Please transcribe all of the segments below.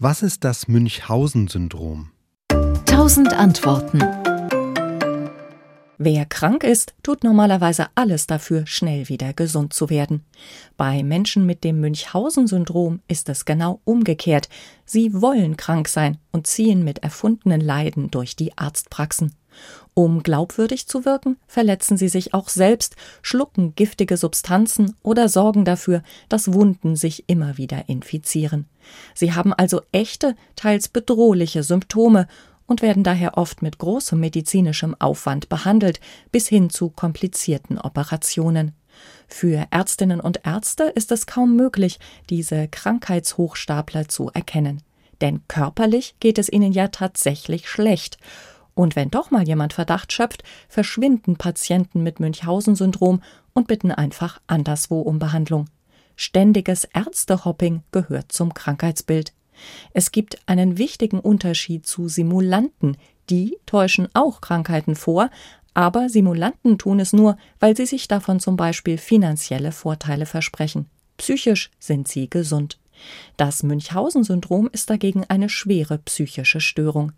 Was ist das Münchhausen-Syndrom? Tausend Antworten. Wer krank ist, tut normalerweise alles dafür, schnell wieder gesund zu werden. Bei Menschen mit dem Münchhausen-Syndrom ist es genau umgekehrt. Sie wollen krank sein und ziehen mit erfundenen Leiden durch die Arztpraxen. Um glaubwürdig zu wirken, verletzen sie sich auch selbst, schlucken giftige Substanzen oder sorgen dafür, dass Wunden sich immer wieder infizieren. Sie haben also echte, teils bedrohliche Symptome und werden daher oft mit großem medizinischem Aufwand behandelt, bis hin zu komplizierten Operationen. Für Ärztinnen und Ärzte ist es kaum möglich, diese Krankheitshochstapler zu erkennen. Denn körperlich geht es ihnen ja tatsächlich schlecht. Und wenn doch mal jemand Verdacht schöpft, verschwinden Patienten mit Münchhausen-Syndrom und bitten einfach anderswo um Behandlung. Ständiges Ärztehopping gehört zum Krankheitsbild. Es gibt einen wichtigen Unterschied zu Simulanten. Die täuschen auch Krankheiten vor, aber Simulanten tun es nur, weil sie sich davon zum Beispiel finanzielle Vorteile versprechen. Psychisch sind sie gesund. Das Münchhausen-Syndrom ist dagegen eine schwere psychische Störung.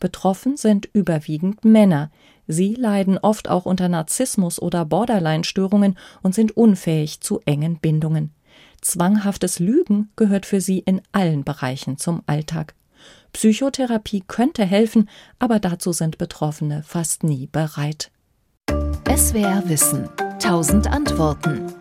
Betroffen sind überwiegend Männer. Sie leiden oft auch unter Narzissmus oder Borderline-Störungen und sind unfähig zu engen Bindungen. Zwanghaftes Lügen gehört für sie in allen Bereichen zum Alltag. Psychotherapie könnte helfen, aber dazu sind Betroffene fast nie bereit. SWR Wissen. Tausend Antworten.